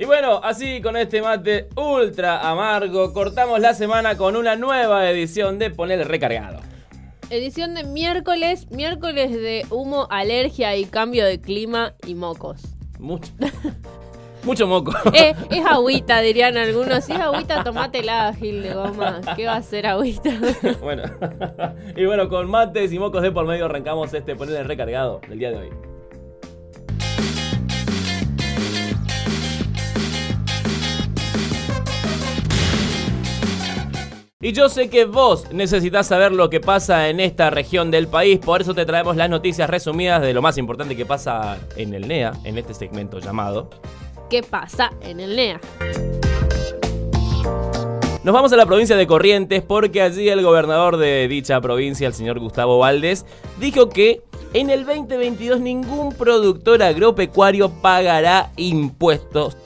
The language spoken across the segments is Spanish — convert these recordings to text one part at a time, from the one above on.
Y bueno, así con este mate ultra amargo, cortamos la semana con una nueva edición de Poner Recargado. Edición de miércoles, miércoles de humo, alergia y cambio de clima y mocos. Mucho. Mucho moco. Eh, es agüita, dirían algunos. Si es agüita, tomátela, Gil de goma. ¿Qué va a ser agüita? bueno. y bueno, con mates y mocos de por medio arrancamos este Poner Recargado del día de hoy. Y yo sé que vos necesitas saber lo que pasa en esta región del país, por eso te traemos las noticias resumidas de lo más importante que pasa en el NEA, en este segmento llamado ¿Qué pasa en el NEA? Nos vamos a la provincia de Corrientes porque allí el gobernador de dicha provincia, el señor Gustavo Valdés, dijo que en el 2022 ningún productor agropecuario pagará impuestos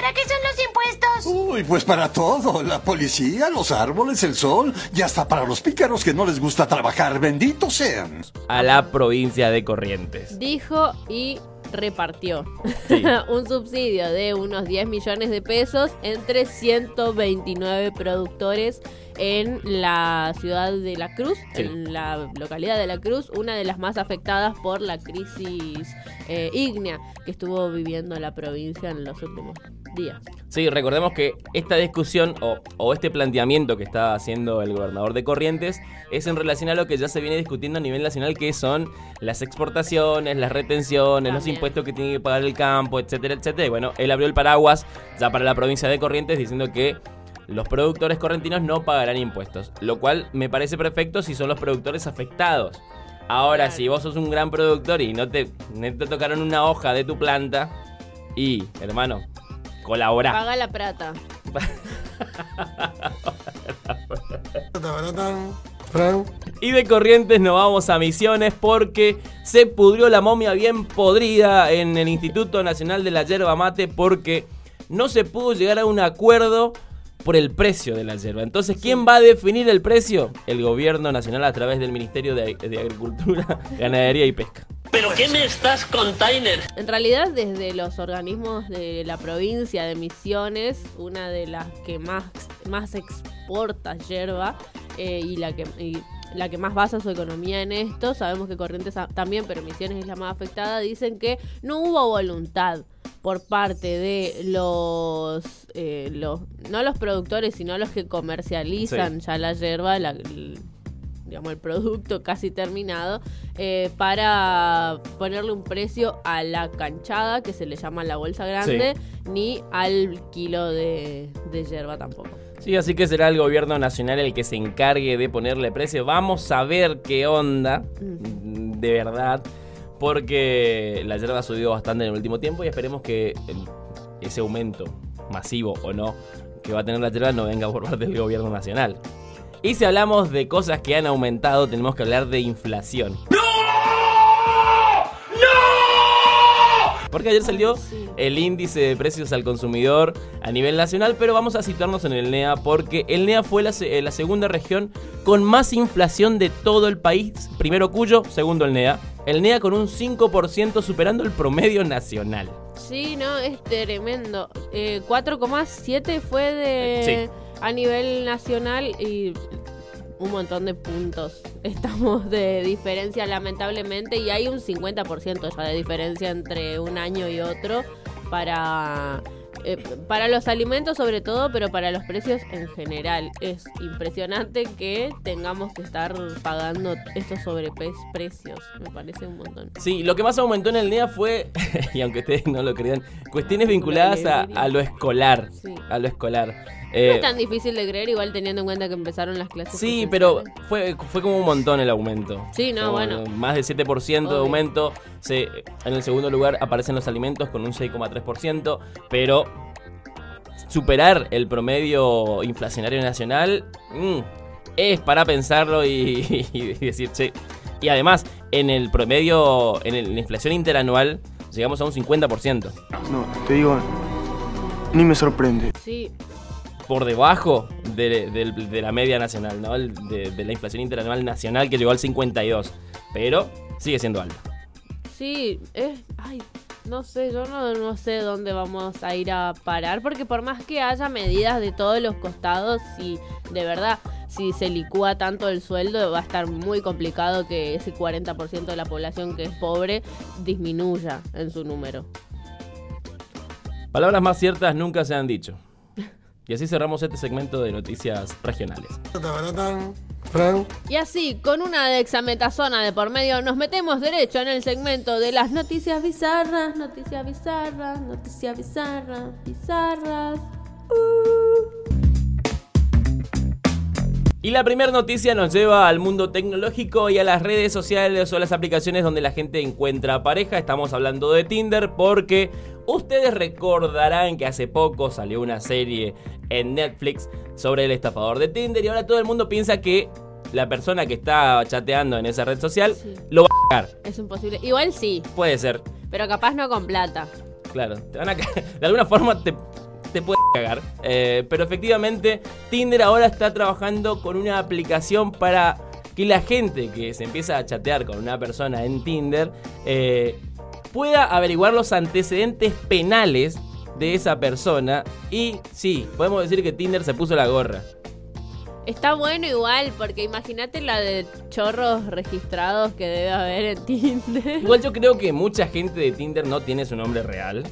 ¿para qué son los impuestos? Uy, pues para todo. La policía, los árboles, el sol y hasta para los pícaros que no les gusta trabajar. Benditos sean. A la provincia de Corrientes. Dijo y repartió un subsidio de unos 10 millones de pesos entre 129 productores en la ciudad de La Cruz, en la localidad de La Cruz, una de las más afectadas por la crisis eh, ígnea que estuvo viviendo la provincia en los últimos Sí, recordemos que esta discusión o, este planteamiento que está haciendo el gobernador de Corrientes es en relación a lo que ya se viene discutiendo a nivel nacional, que son las exportaciones, las retenciones, los impuestos que tiene que pagar el campo, etcétera, etcétera. Y bueno, él abrió el paraguas ya para la provincia de Corrientes diciendo que los productores correntinos no pagarán impuestos, lo cual me parece perfecto si son los productores afectados. Ahora, si vos sos un gran productor y no te, no te tocaron una hoja de tu planta, y, hermano, colabora. Paga la plata. y de Corrientes nos vamos a Misiones porque se pudrió la momia bien podrida en el Instituto Nacional de la Yerba Mate porque no se pudo llegar a un acuerdo por el precio de la yerba. Entonces, ¿quién va a definir el precio? El gobierno nacional a través del Ministerio de, Agricultura, Ganadería y Pesca. ¿Pero qué me estás container? En realidad, desde los organismos de la provincia de Misiones, una de las que más, más exporta yerba eh, y la que... la que más basa su economía en esto, sabemos que Corrientes también, pero Misiones es la más afectada, dicen que no hubo voluntad por parte de los, eh, los no los productores, sino los que comercializan ya la yerba, el, digamos, el producto casi terminado, eh, para ponerle un precio a la canchada, que se le llama la bolsa grande, ni al kilo de, de yerba tampoco. Sí, así que será el gobierno nacional el que se encargue de ponerle precio. Vamos a ver qué onda, de verdad porque la yerba ha subido bastante en el último tiempo y esperemos que ese aumento masivo o no que va a tener la yerba no venga por parte del gobierno nacional. Y si hablamos de cosas que han aumentado, tenemos que hablar de inflación. Porque ayer salió el índice de precios al consumidor a nivel nacional, pero vamos a situarnos en el NEA porque el NEA fue la, eh, la segunda región con más inflación de todo el país. Primero Cuyo, segundo el NEA. El NEA con un 5% superando el promedio nacional. Sí, no, es tremendo. 4,7 eh, fue de a nivel nacional y un montón de puntos estamos de diferencia lamentablemente y hay un 50% ya de diferencia entre un año y otro para eh, para los alimentos sobre todo, pero para los precios en general. Es impresionante que tengamos que estar pagando estos sobreprecios. Me parece un montón. Sí, lo que más aumentó en el día fue, y aunque ustedes no lo crean, cuestiones vinculadas a, lo escolar. A lo escolar. No es eh, tan difícil de creer, igual teniendo en cuenta que empezaron las clases. Sí, pero fue, fue como un montón el aumento. Sí, no, bueno. Más de 7% de aumento. Se, en el segundo lugar aparecen los alimentos con un 6,3%, pero superar el promedio inflacionario nacional mm, es para pensarlo y, decir, che. Y además, en el promedio, en, la inflación interanual, llegamos a un 50%. No, te digo, ni me sorprende. Sí. Por debajo de, la media nacional, ¿no? De, de la inflación interanual nacional que llegó al 52. Pero sigue siendo alta. Sí, es. Ay, No sé, yo no, no sé dónde vamos a ir a parar, porque por más que haya medidas de todos los costados, si de verdad, si se licúa tanto el sueldo, va a estar muy complicado que ese 40% de la población que es pobre disminuya en su número. Palabras más ciertas nunca se han dicho. Y así cerramos este segmento de noticias regionales. Y así, con una dexametasona de por medio, nos metemos derecho en el segmento de las noticias bizarras, noticias bizarras, noticias bizarras, bizarras. Y la primera noticia nos lleva al mundo tecnológico y a las redes sociales o las aplicaciones donde la gente encuentra pareja. Estamos hablando de Tinder porque ustedes recordarán que hace poco salió una serie en Netflix sobre el estafador de Tinder y ahora todo el mundo piensa que la persona que está chateando en esa red social Sí. lo va a cagar. Es imposible. Igual sí, Puede ser, pero capaz no con plata. claro. Te van a de alguna forma te, te puede cagar. Eh, pero efectivamente, Tinder ahora está trabajando con una aplicación para que la gente que se empieza a chatear con una persona en Tinder eh, pueda averiguar los antecedentes penales de esa persona. Y sí, podemos decir que Tinder se puso la gorra. Está bueno igual, porque imagínate la de chorros registrados que debe haber en Tinder. Igual yo creo que mucha gente de Tinder no tiene su nombre real.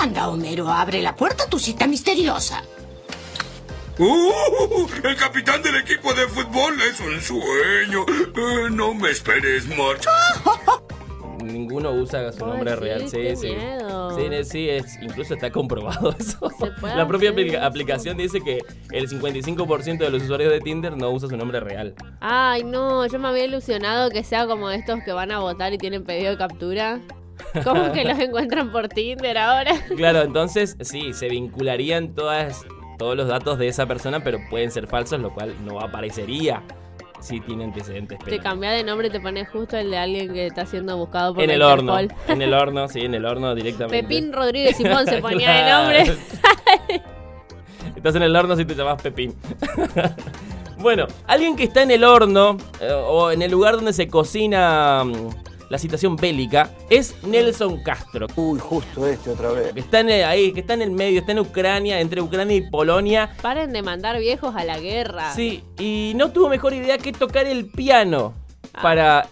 Anda, Homero, abre la puerta a tu cita misteriosa. ¡Uh! El capitán del equipo de fútbol es un sueño. Eh, no me esperes, March. Ninguno usa su nombre real. Sí, sí. miedo. Sí, sí, es, incluso está comprobado eso. La propia hacer aplicación dice que el 55% de los usuarios de Tinder no usa su nombre real. Ay, no, yo me había ilusionado que sea como estos que van a votar y tienen pedido de captura. ¿Cómo que los encuentran por Tinder ahora? Claro, entonces sí, se vincularían todas, todos los datos de esa persona, pero pueden ser falsos, lo cual no aparecería si tiene antecedentes Te penales. cambia de nombre te pones justo el de alguien que está siendo buscado por En el horno, en el horno, sí, en el horno directamente. Pepín Rodríguez Simón se ponía de nombre. Estás en el horno si te llamas Pepín. bueno, alguien que está en el horno eh, o en el lugar donde se cocina mm, la situación bélica es Nelson Castro. Uy, justo este otra vez. Que está en el- ahí, que está en el medio, está en Ucrania, entre Ucrania y Polonia. Paren de mandar viejos a la guerra. Sí, y no tuvo mejor idea que tocar el piano para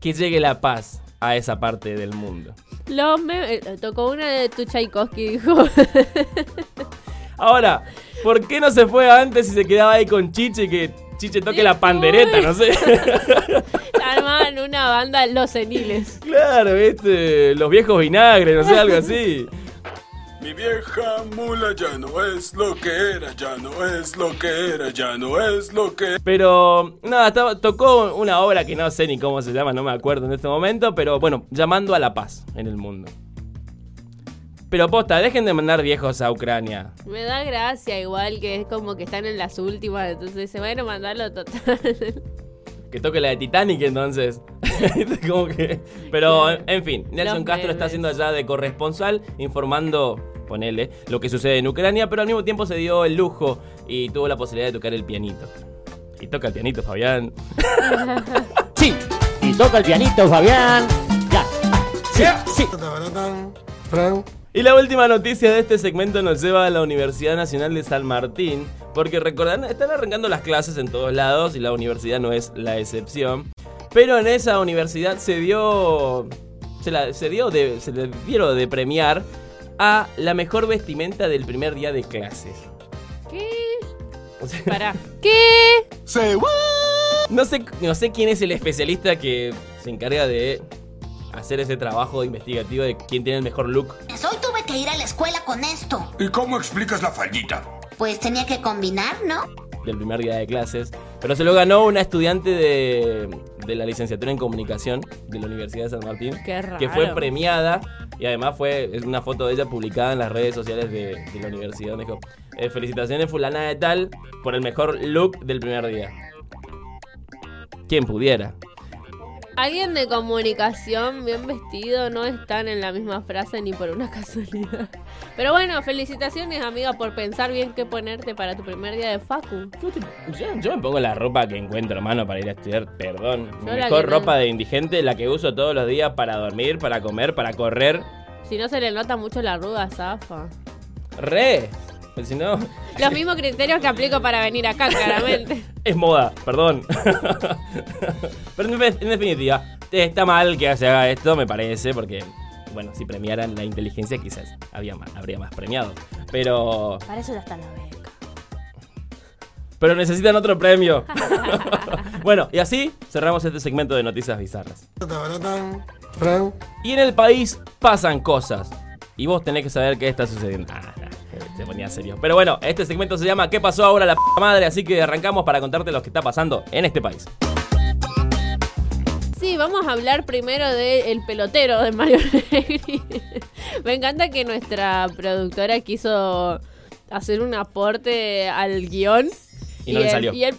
que llegue la paz a esa parte del mundo. Los me- eh, tocó una de tu Tchaikovsky, dijo. Ahora, ¿por qué no se fue antes y se quedaba ahí con Chiche que Chiche toque la pandereta, no sé? Armaban una banda Los Seniles. claro, ¿viste? Los viejos vinagres, no sé, algo así. Mi vieja mula ya no es lo que era, ya no es lo que era, ya no es lo que... Pero, nada, tocó una obra que no sé ni cómo se llama, no me acuerdo en este momento, pero bueno, llamando a la paz en el mundo. Pero posta, dejen de mandar viejos a Ucrania. Me da gracia igual que es como que están en las últimas, entonces dice, bueno, mandarlo total. Que toque la de Titanic entonces. Como que- Pero, en fin, Nelson Los Castro está haciendo allá de corresponsal, informando, ponele, lo que sucede en Ucrania, pero al mismo tiempo se dio el lujo y tuvo la posibilidad de tocar el pianito. Y toca el pianito, Fabián. Sí, y toca el pianito, Fabián. Ya. Sí, sí. Y la última noticia de este segmento nos lleva a la Universidad Nacional de San Martín, porque recordarán, están arrancando las clases en todos lados y la universidad no es la excepción. Pero en esa universidad se dio. Se, la- se dio de, se le dieron de premiar a la mejor vestimenta del primer día de clases. ¿Qué? O sea, Pará. ¿Qué? no, sé, no sé quién es el especialista que se encarga de hacer ese trabajo investigativo de quién tiene el mejor look. Hoy tuve que ir a la escuela con esto. ¿Y cómo explicas la faldita? Pues tenía que combinar, ¿no? del primer día de clases. Pero se lo ganó una estudiante de, de la licenciatura en comunicación de la Universidad de San Martín. Qué raro. Que fue premiada y además fue es una foto de ella publicada en las redes sociales de, de la universidad. Donde dijo, eh, felicitaciones fulana de tal por el mejor look del primer día. Quien pudiera. Alguien de comunicación bien vestido no están en la misma frase ni por una casualidad. Pero bueno, felicitaciones amiga por pensar bien qué ponerte para tu primer día de facu. Yo, yo me pongo la ropa que encuentro, hermano, para ir a estudiar. Perdón. Yo mejor no- ropa de indigente, la que uso todos los días para dormir, para comer, para correr. Si no se le nota mucho la arruga, zafa. Re. Pues si no, Los mismos criterios que aplico para venir acá, claramente. es moda, perdón. Pero en, en definitiva, está mal que se haga esto, me parece, porque, bueno, si premiaran la inteligencia quizás había más, habría más premiado. Pero, Para eso ya está la beca. pero necesitan otro premio. bueno, y así cerramos este segmento de noticias bizarras. Y en el país pasan cosas. Y vos tenés que saber qué está sucediendo. Ah, se ponía serio. Pero bueno, este segmento se llama ¿Qué pasó ahora la p madre? Así que arrancamos para contarte lo que está pasando en este país. Sí, vamos a hablar primero del pelotero de Mario Negri. Me encanta que nuestra productora quiso hacer un aporte al guion. Y no le el, salió. Y el,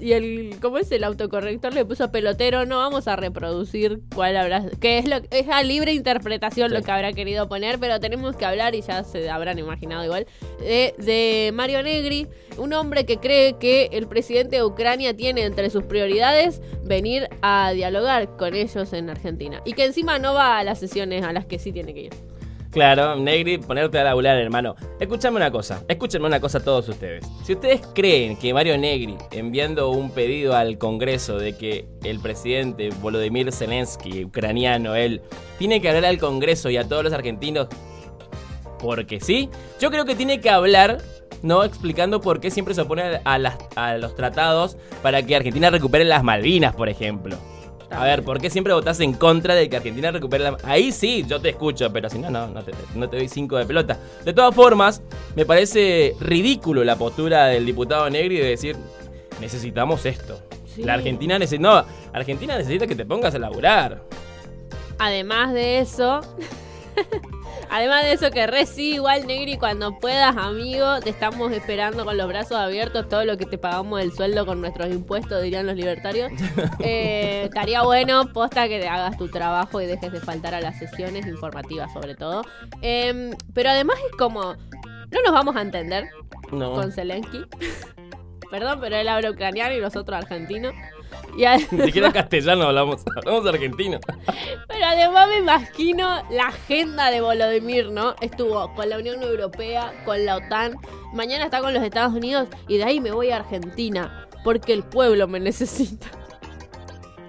y el, ¿cómo es el autocorrector? Le puso pelotero. No vamos a reproducir cuál habrá, que es lo es a libre interpretación Sí. lo que habrá querido poner, pero tenemos que hablar y ya se habrán imaginado igual de, de Mario Negri, un hombre que cree que el presidente de Ucrania tiene entre sus prioridades venir a dialogar con ellos en Argentina y que encima no va a las sesiones a las que sí tiene que ir. Claro, Negri, ponerte a laburar, hermano. Escúchame una cosa, escúchenme una cosa todos ustedes. Si ustedes creen que Mario Negri, enviando un pedido al Congreso de que el presidente Volodymyr Zelensky, ucraniano, él, tiene que hablar al Congreso y a todos los argentinos porque sí, yo creo que tiene que hablar, ¿no? Explicando por qué siempre se opone a, las- a los tratados para que Argentina recupere las Malvinas, por ejemplo. A ver, ¿por qué siempre votás en contra de que Argentina recupere la... Ahí sí, yo te escucho, pero si no, no, no te, no te doy cinco de pelota. De todas formas, me parece ridículo la postura del diputado Negri de decir, necesitamos esto. Sí. La Argentina necesita... No, Argentina necesita que te pongas a laburar. Además de eso, además de eso que re sí, igual Negri, cuando puedas, amigo, te estamos esperando con los brazos abiertos, todo lo que te pagamos del sueldo con nuestros impuestos, dirían los libertarios. Eh, estaría bueno, posta que te hagas tu trabajo y dejes de faltar a las sesiones informativas sobre todo. Em, pero además es como, no nos vamos a entender No. con Zelensky. Perdón, pero él habla ucraniano y nosotros argentinos. Y a- Ni siquiera castellano hablamos, hablamos argentino. Pero además me imagino la agenda de Volodymyr, ¿no? Estuvo con la Unión Europea, con la OTAN, mañana está con los Estados Unidos y de ahí me voy a Argentina porque el pueblo me necesita.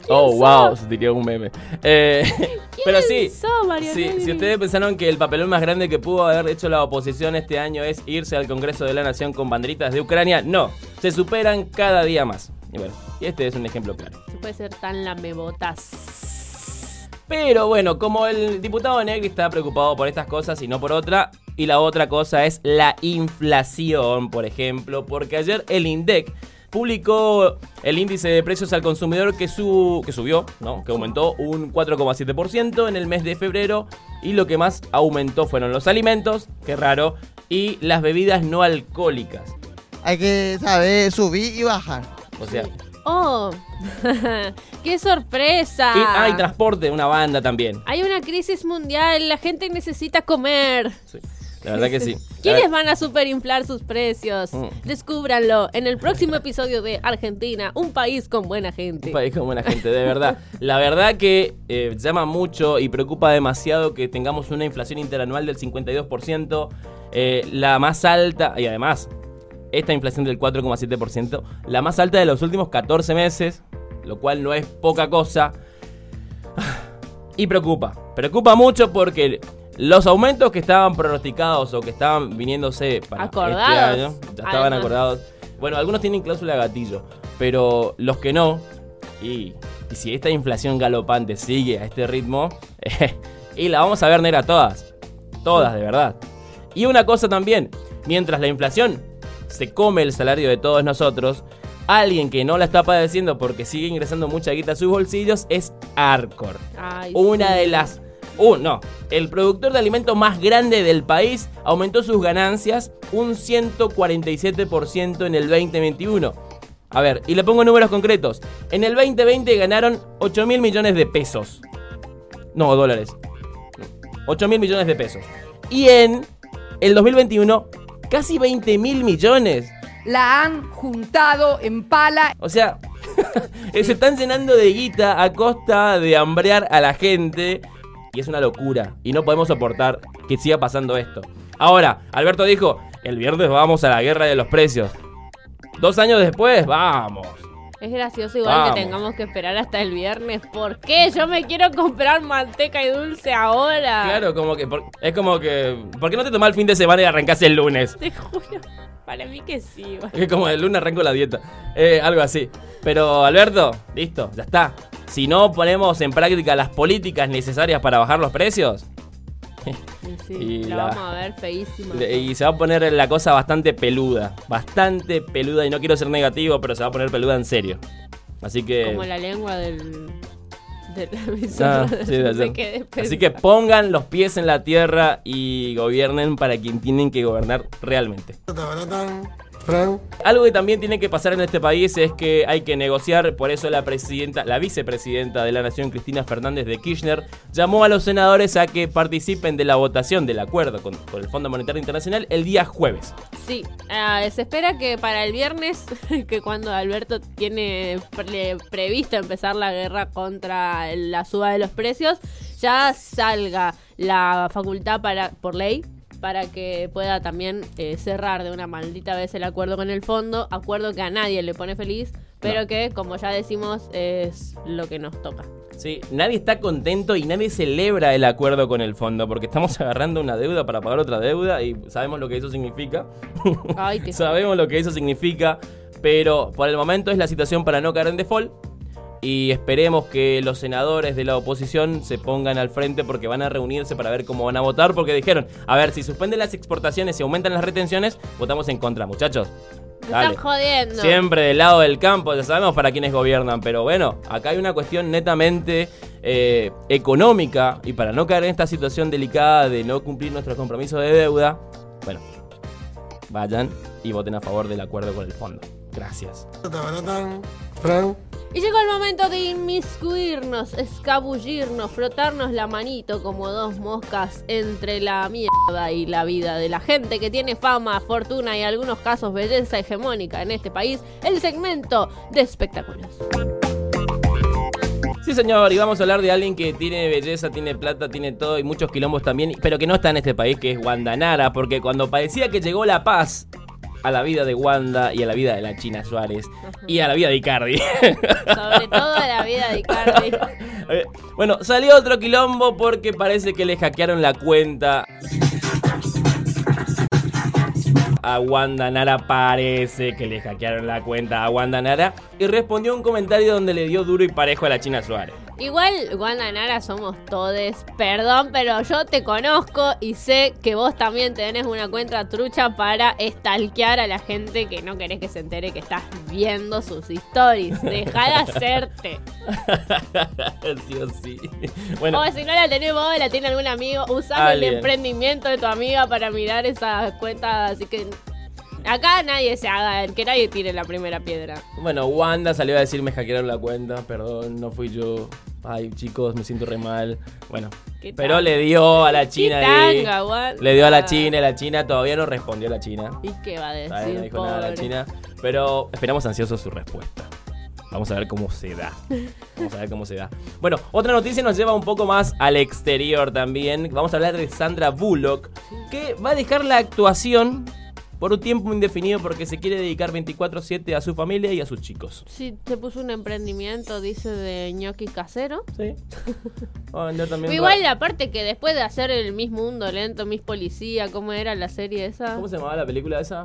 Oh, sos? wow, se tiró un meme. Eh, pero sí, sos, sí, si ustedes pensaron que el papelón más grande que pudo haber hecho la oposición este año es irse al Congreso de la Nación con banderitas de Ucrania, no, se superan cada día más. Y bueno, y este es un ejemplo claro. Se puede ser tan lamebotas. Pero bueno, como el diputado Negri está preocupado por estas cosas y no por otra, y la otra cosa es la inflación, por ejemplo, porque ayer el INDEC publicó el índice de precios al consumidor que, su, que subió, ¿no? que aumentó un 4,7% en el mes de febrero y lo que más aumentó fueron los alimentos, qué raro, y las bebidas no alcohólicas. Hay que saber subir y bajar. O sea, ¡Oh! ¡Qué sorpresa! y, ah, y transporte, una banda también. Hay una crisis mundial, la gente necesita comer. Sí, la verdad que sí. ¿Quiénes van a superinflar sus precios? Mm. Descúbranlo en el próximo episodio de Argentina, un país con buena gente. Un país con buena gente, de verdad. La verdad que eh, llama mucho y preocupa demasiado que tengamos una inflación interanual del 52%, eh, la más alta, y además, esta inflación del 4,7%, la más alta de los últimos 14 meses, lo cual no es poca cosa. Y preocupa, preocupa mucho porque los aumentos que estaban pronosticados o que estaban viniéndose para Acordados, este año, ya estaban además. acordados. Bueno, algunos tienen cláusula gatillo, pero los que no, y, y si esta inflación galopante sigue a este ritmo, y la vamos a ver negra todas, todas de verdad. Y una cosa también, mientras la inflación se come el salario de todos nosotros, alguien que no la está padeciendo porque sigue ingresando mucha guita a sus bolsillos es Arcor. Ay, Una sí. de las... Uh, no, el productor de alimentos más grande del país aumentó sus ganancias un 147% en el 2021. A ver, y le pongo números concretos. En el 2020 ganaron 8 mil millones de pesos. No, dólares. 8 mil millones de pesos. Y en el 2021, casi 20 mil millones. La han juntado en pala. O sea, se están llenando de guita a costa de hambrear a la gente. Y es una locura. Y no podemos soportar que siga pasando esto. Ahora, Alberto dijo, el viernes vamos a la guerra de los precios. Dos años después, vamos. Es gracioso igual Vamos. que tengamos que esperar hasta el viernes. ¿Por qué? Yo me quiero comprar manteca y dulce ahora. Claro, como que por- es como que ¿por qué no te tomás el fin de semana y arrancás el lunes? Te juro. Para mí que sí. igual. Es como el lunes arranco la dieta. Eh, algo así. Pero Alberto, listo, ya está. Si no ponemos en práctica las políticas necesarias para bajar los precios, Sí, Y la, la- vamos a ver feísima. de- y se va a poner la cosa bastante peluda. Bastante peluda. Y no quiero ser negativo, pero se va a poner peluda en serio. Así que. Como la lengua del. de la Ah, sí, de No sé ayer. qué Así que pongan los pies en la tierra y gobiernen para quien tienen que gobernar realmente. Algo que también tiene que pasar en este país es que hay que negociar, por eso la presidenta, la vicepresidenta de la Nación, Cristina Fernández de Kirchner, llamó a los senadores a que participen de la votación del acuerdo con, con el Fondo Monetario Internacional el día jueves. Sí, ah, se espera que para el viernes, que cuando Alberto tiene pre- previsto empezar la guerra contra la suba de los precios, ya salga la facultad para por ley para que pueda también eh, cerrar de una maldita vez el acuerdo con el fondo, acuerdo que a nadie le pone feliz, pero No. que, como ya decimos, es lo que nos toca. Sí, nadie está contento y nadie celebra el acuerdo con el fondo porque estamos agarrando una deuda para pagar otra deuda y sabemos lo que eso significa. Ay, Sabemos lo que eso significa, pero por el momento es la situación para no caer en default. Y esperemos que los senadores de la oposición se pongan al frente porque van a reunirse para ver cómo van a votar. Porque dijeron, a ver, si suspenden las exportaciones y aumentan las retenciones, votamos en contra, muchachos. Me están jodiendo. Siempre del lado del campo, ya sabemos para quiénes gobiernan, pero bueno, acá hay una cuestión netamente eh, económica y para no caer en esta situación delicada de no cumplir nuestros compromisos de deuda, bueno, vayan y voten a favor del acuerdo con el fondo. Gracias. Y llegó el momento de inmiscuirnos, escabullirnos, frotarnos la manito como dos moscas entre la mierda y la vida de la gente que tiene fama, fortuna y en algunos casos belleza hegemónica en este país, el segmento de espectáculos. Sí, señor, y vamos a hablar de alguien que tiene belleza, tiene plata, tiene todo y muchos quilombos también, pero que no está en este país, que es Wanda Nara, porque cuando parecía que llegó la paz a la vida de Wanda y a la vida de la China Suárez y a la vida de Icardi. Sobre todo la vida de Icardi. Eh, Bueno, salió otro quilombo porque parece que le hackearon la cuenta. A Wanda Nara parece que le hackearon la cuenta a Wanda Nara y respondió un comentario donde le dio duro y parejo a la China Suárez. Igual, Wanda Nara, somos todes. Perdón, pero yo te conozco y sé que vos también tenés una cuenta trucha para estalquear a la gente que no querés que se entere que estás viendo sus stories. Deja de hacerte. sí o sí. Bueno, O si no la tenés vos, la tiene algún amigo, usá el emprendimiento de tu amiga para mirar esa cuenta. Así que acá nadie se haga, que nadie tire la primera piedra. bueno, Wanda salió a decir me hackearon la cuenta, perdón, no fui yo. Ay, chicos, me siento re mal. Bueno, ¿Qué pero le dio a la China ¿Qué ahí. tanga, Wanda? Le dio a la China y la China todavía no respondió a la China. ¿Y qué va a decir? Todavía no dijo nada la pobre? China. Pero esperamos ansiosos su respuesta. Vamos a ver cómo se da. Vamos a ver cómo se da. Bueno, otra noticia nos lleva un poco más al exterior también. Vamos a hablar de Sandra Bullock, que va a dejar la actuación por un tiempo indefinido porque se quiere dedicar 24/7 a su familia y a sus chicos. Sí, se puso un emprendimiento, dice, de ñoqui casero. Sí. Va a vender también igual la parte que después de hacer el Miss Mundo Lento, Miss Policía, ¿cómo era la serie esa? ¿Cómo se llamaba la película esa?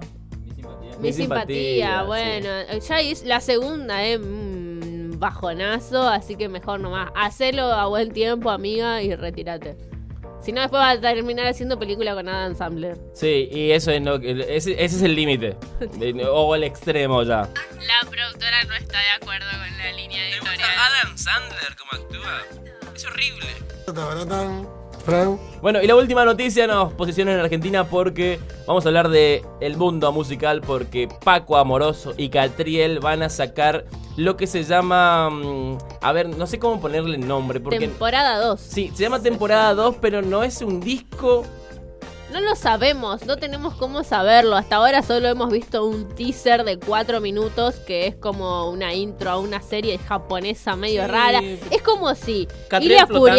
Mi simpatía, sí. bueno, ya es la segunda, eh, mm, bajonazo, así que mejor nomás, hacelo a buen tiempo, amiga, y retírate. Si no, después vas a terminar haciendo película con Adam Sandler. Sí, y eso es lo que. Ese, ese es el límite. O el extremo ya. La productora no está de acuerdo con la línea editorial. Adam Sandler como actúa? Es horrible. Bueno, y la última noticia nos posiciona en Argentina porque vamos a hablar de el mundo musical porque Paco Amoroso y Catriel van a sacar lo que se llama mm, a ver, no sé cómo ponerle nombre porque Temporada 2. sí, se llama temporada 2, pero no es un disco No lo sabemos, no tenemos cómo saberlo. Hasta ahora solo hemos visto un teaser de cuatro minutos que es como una intro a una serie japonesa medio Sí. rara. Es como si el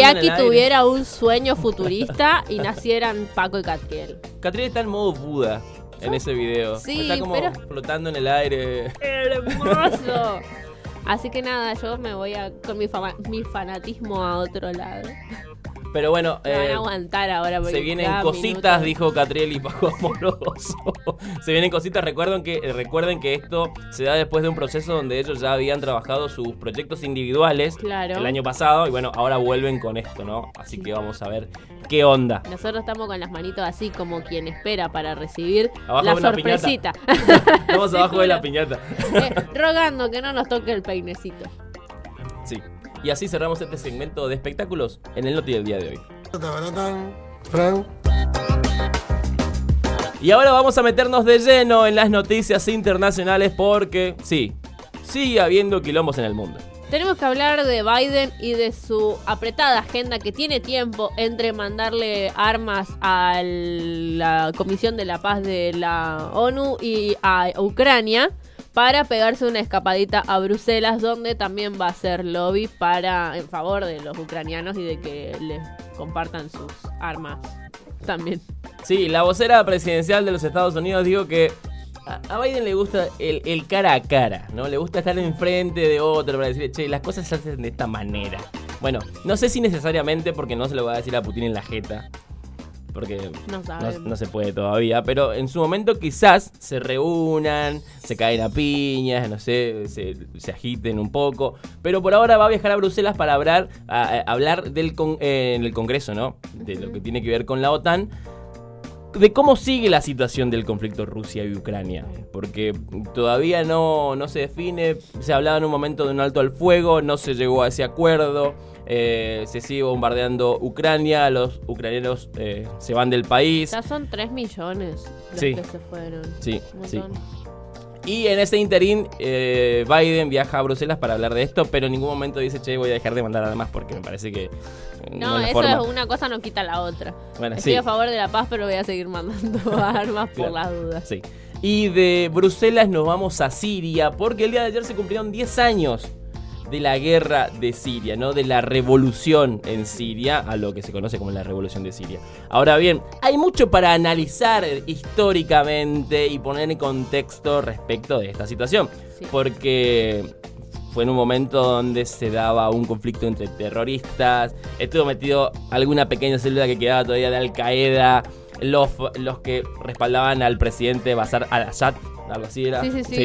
aire. tuviera un sueño futurista y nacieran Paco y Catriel. Catriel está en modo Buda en ese video. Sí, está como pero- flotando en el aire. ¡Hermoso! Así que nada, yo me voy a, con mi, fama- mi fanatismo a otro lado. Pero bueno, van eh, a aguantar ahora. se vienen cositas, minuto- dijo Catriel y Paco Amoroso. se vienen cositas, recuerden que, eh, recuerden que esto se da después de un proceso donde ellos ya habían trabajado sus proyectos individuales Claro. el año pasado y bueno, ahora vuelven con esto, ¿no? Así que vamos a ver qué onda. Nosotros estamos con las manitos así como quien espera para recibir Abajo la sorpresita. Estamos abajo de la piñata. Eh, rogando que no nos toque el peinecito. Y así cerramos este segmento de espectáculos en el Noti del día de hoy. Y ahora vamos a meternos de lleno en las noticias internacionales porque, sí, sigue habiendo quilombos en el mundo. Tenemos que hablar de Biden y de su apretada agenda que tiene tiempo entre mandarle armas a la Comisión de la Paz de la ONU y a Ucrania para pegarse una escapadita a Bruselas donde también va a hacer lobby para en favor de los ucranianos y de que les compartan sus armas también. Sí, la vocera presidencial de los Estados Unidos dijo que a Biden le gusta el, cara a cara, ¿no? Le gusta estar enfrente de otro para decirle, che, las cosas se hacen de esta manera. Bueno, no sé si necesariamente porque no se lo va a decir a Putin en la jeta. Porque No no, sabemos. no se puede todavía, pero en su momento quizás se reúnan, se caen a piñas, no sé, se, se agiten un poco, pero por ahora va a viajar a Bruselas para hablar, a- a hablar del con- eh, en el Congreso, ¿no? De lo que tiene que ver con la OTAN, de cómo sigue la situación del conflicto Rusia y Ucrania, porque todavía no, no se define, se hablaba en un momento de un alto al fuego, no se llegó a ese acuerdo, eh, se sigue bombardeando Ucrania, los ucranianos eh, se van del país. Ya son 3 millones los Sí. que se fueron. Sí, sí. Y en ese interín, eh, Biden viaja a Bruselas para hablar de esto, pero en ningún momento dice, che, voy a dejar de mandar armas porque me parece que... No, es eso forma". es una cosa no quita la otra. Bueno, Estoy sí. a favor de la paz, pero voy a seguir mandando armas por Claro. las dudas. Sí. Y de Bruselas nos vamos a Siria, porque el día de ayer se cumplieron 10 años de la guerra de Siria, ¿no? De la revolución en Siria, a lo que se conoce como la revolución de Siria. Ahora bien, hay mucho para analizar históricamente y poner en contexto respecto de esta situación. Sí. Porque fue en un momento donde se daba un conflicto entre terroristas, estuvo metido alguna pequeña célula que quedaba todavía de Al Qaeda, los, los que respaldaban al presidente Bashar al-Assad, algo así era. Sí, sí, sí,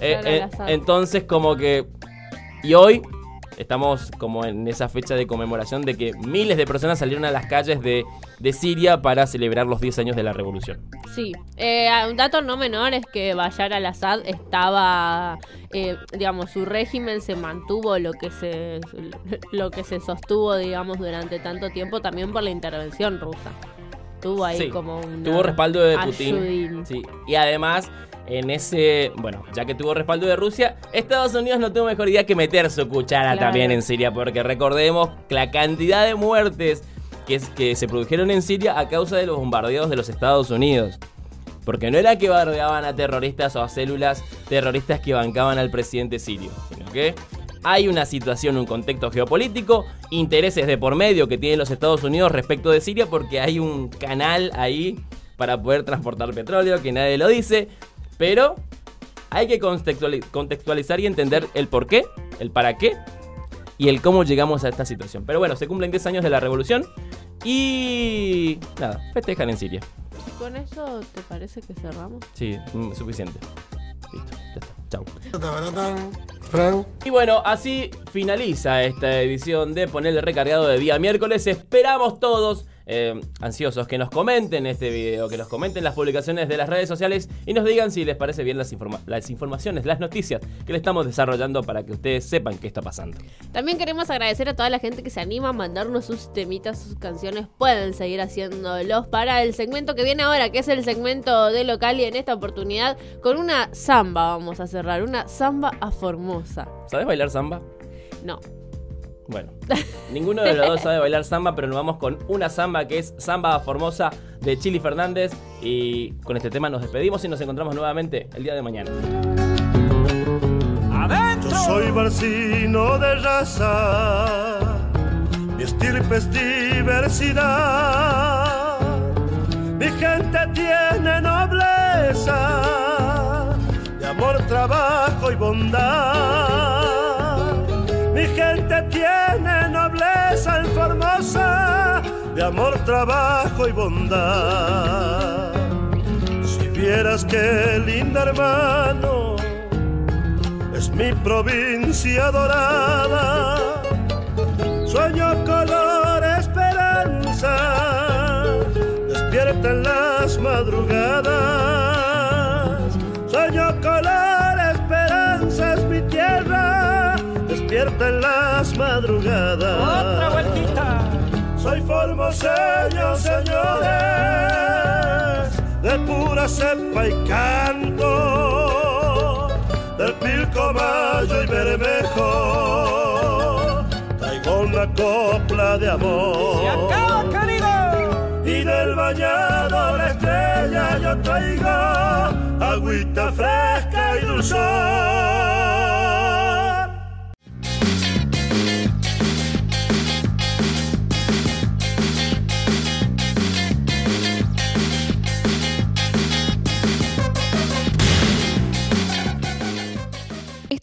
Eh, eh, entonces como que... Y hoy estamos como en esa fecha de conmemoración de que miles de personas salieron a las calles de, de Siria para celebrar los 10 años de la revolución. Sí, Eh, un dato no menor es que Bashar al-Assad estaba, eh, digamos, su régimen se mantuvo lo que se, lo que se sostuvo, digamos, durante tanto tiempo también por la intervención rusa. Tuvo ahí Sí, como un Tuvo respaldo de. Putin. Sí. Y además, en ese. Bueno, ya que tuvo respaldo de Rusia, Estados Unidos no tuvo mejor idea que meter su cuchara Claro. también en Siria. Porque recordemos la cantidad de muertes que, es- que se produjeron en Siria a causa de los bombardeos de los Estados Unidos. Porque no era que bombardeaban a terroristas o a células terroristas que bancaban al presidente sirio, sino que hay una situación, un contexto geopolítico, intereses de por medio que tienen los Estados Unidos respecto de Siria, porque hay un canal ahí para poder transportar petróleo, que nadie lo dice, pero hay que contextuali- contextualizar y entender el por qué, el para qué y el cómo llegamos a esta situación. Pero bueno, se cumplen 10 años de la revolución y nada, festejan en Siria. ¿Con eso te parece que cerramos? Sí, mm, suficiente. Listo, ya está. Chau. Y bueno, así finaliza esta edición de Ponerle Recargado de día miércoles. Esperamos todos eh, ansiosos que nos comenten este video, que nos comenten las publicaciones de las redes sociales y nos digan si les parece bien las, informa- las informaciones, las noticias que le estamos desarrollando para que ustedes sepan qué está pasando. También queremos agradecer a toda la gente que se anima a mandarnos sus temitas, sus canciones. Pueden seguir haciéndolos para el segmento que viene ahora, que es el segmento de local. Y en esta oportunidad, con una samba vamos a cerrar. Una samba a Formosa. ¿Sabes bailar samba? No, Bueno, ninguno de los dos sabe bailar samba, pero nos vamos con una samba que es Samba Formosa de Chili Fernández. Y con este tema nos despedimos y nos encontramos nuevamente el día de mañana. Yo soy barcino de raza, mi estirpe es diversidad. Trabajo y bondad. Si vieras qué linda hermano es mi provincia dorada. Sueño color esperanza, despierta en las madrugadas. Sueño color esperanza es mi tierra, despierta en las madrugadas. Otra vueltita. Formoseño, señores, de pura cepa y canto del Pilcomayo y Bermejo. Traigo una copla de amor. ¡Se acaba! Y del bañado la estrella yo traigo agüita fresca y dulzor.